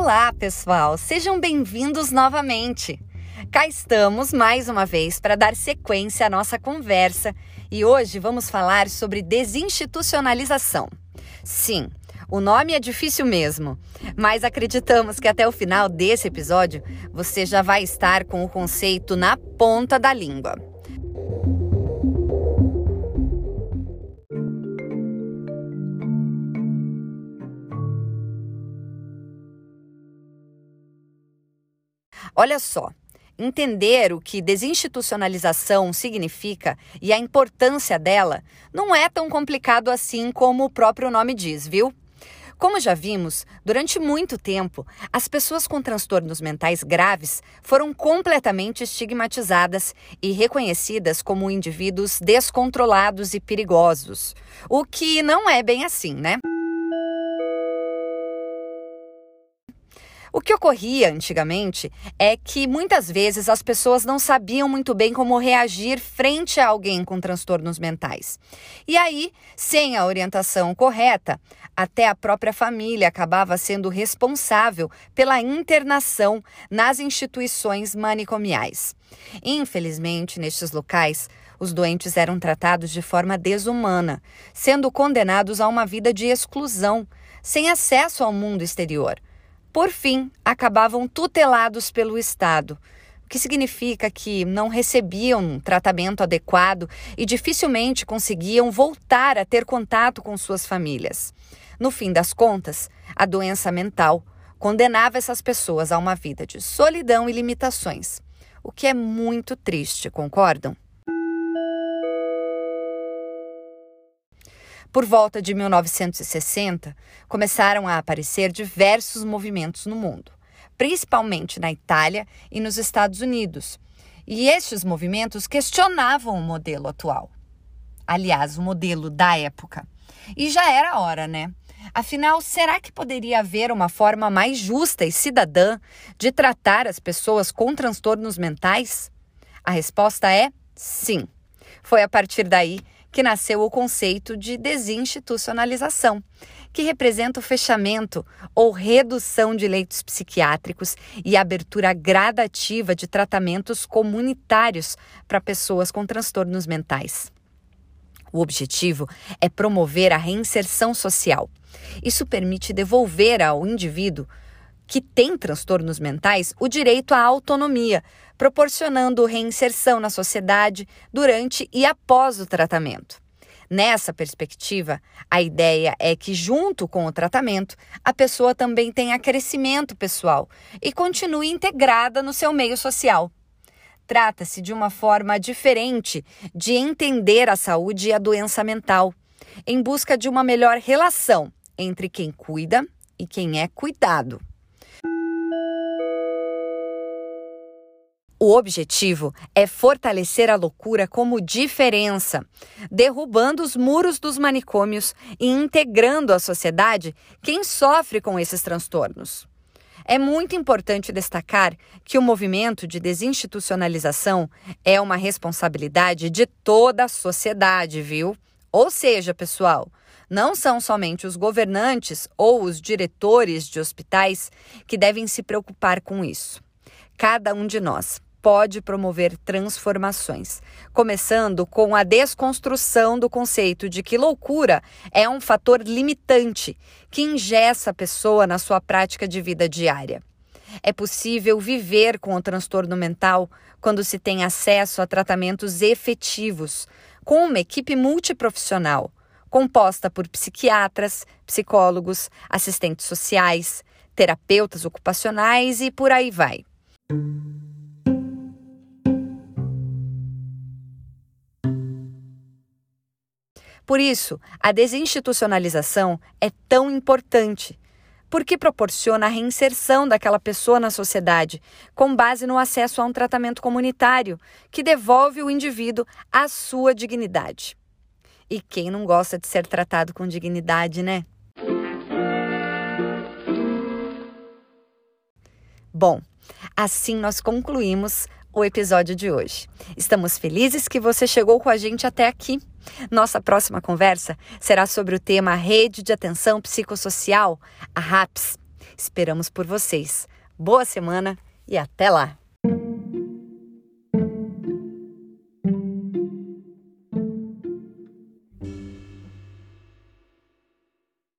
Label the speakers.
Speaker 1: Olá, pessoal! Sejam bem-vindos novamente. Cá estamos mais uma vez para dar sequência à nossa conversa e hoje vamos falar sobre desinstitucionalização. Sim, o nome é difícil mesmo, mas acreditamos que até o final desse episódio você já vai estar com o conceito na ponta da língua. Olha só, entender o que desinstitucionalização significa e a importância dela não é tão complicado assim como o próprio nome diz, viu? Como já vimos, durante muito tempo, as pessoas com transtornos mentais graves foram completamente estigmatizadas e reconhecidas como indivíduos descontrolados e perigosos. O que não é bem assim, né? O que ocorria antigamente é que muitas vezes as pessoas não sabiam muito bem como reagir frente a alguém com transtornos mentais. E aí, sem a orientação correta, até a própria família acabava sendo responsável pela internação nas instituições manicomiais. Infelizmente, nestes locais, os doentes eram tratados de forma desumana, sendo condenados a uma vida de exclusão, sem acesso ao mundo exterior por fim, acabavam tutelados pelo Estado, o que significa que não recebiam um tratamento adequado e dificilmente conseguiam voltar a ter contato com suas famílias. No fim das contas, a doença mental condenava essas pessoas a uma vida de solidão e limitações, o que é muito triste, concordam? Por volta de 1960, começaram a aparecer diversos movimentos no mundo, principalmente na Itália e nos Estados Unidos. E estes movimentos questionavam o modelo atual. Aliás, o modelo da época. E já era hora, né? Afinal, será que poderia haver uma forma mais justa e cidadã de tratar as pessoas com transtornos mentais? A resposta é sim. Foi a partir daí que nasceu o conceito de desinstitucionalização, que representa o fechamento ou redução de leitos psiquiátricos e abertura gradativa de tratamentos comunitários para pessoas com transtornos mentais. O objetivo é promover a reinserção social. Isso permite devolver ao indivíduo que tem transtornos mentais o direito à autonomia, proporcionando reinserção na sociedade durante e após o tratamento. Nessa perspectiva, a ideia é que, junto com o tratamento, a pessoa também tenha crescimento pessoal e continue integrada no seu meio social. Trata-se de uma forma diferente de entender a saúde e a doença mental, em busca de uma melhor relação entre quem cuida e quem é cuidado. O objetivo é fortalecer a loucura como diferença, derrubando os muros dos manicômios e integrando à sociedade quem sofre com esses transtornos. É muito importante destacar que o movimento de desinstitucionalização é uma responsabilidade de toda a sociedade, viu? Ou seja, pessoal, não são somente os governantes ou os diretores de hospitais que devem se preocupar com isso. Cada um de nós pode promover transformações, começando com a desconstrução do conceito de que loucura é um fator limitante que ingessa a pessoa na sua prática de vida diária. É possível viver com o transtorno mental quando se tem acesso a tratamentos efetivos, com uma equipe multiprofissional, composta por psiquiatras, psicólogos, assistentes sociais, terapeutas ocupacionais e por aí vai. Por isso, a desinstitucionalização é tão importante, porque proporciona a reinserção daquela pessoa na sociedade, com base no acesso a um tratamento comunitário que devolve o indivíduo à sua dignidade. E quem não gosta de ser tratado com dignidade, né? Bom, assim nós concluímos o episódio de hoje. Estamos felizes que você chegou com a gente até aqui. Nossa próxima conversa será sobre o tema Rede de Atenção Psicossocial, a RAPS. Esperamos por vocês. Boa semana e até lá!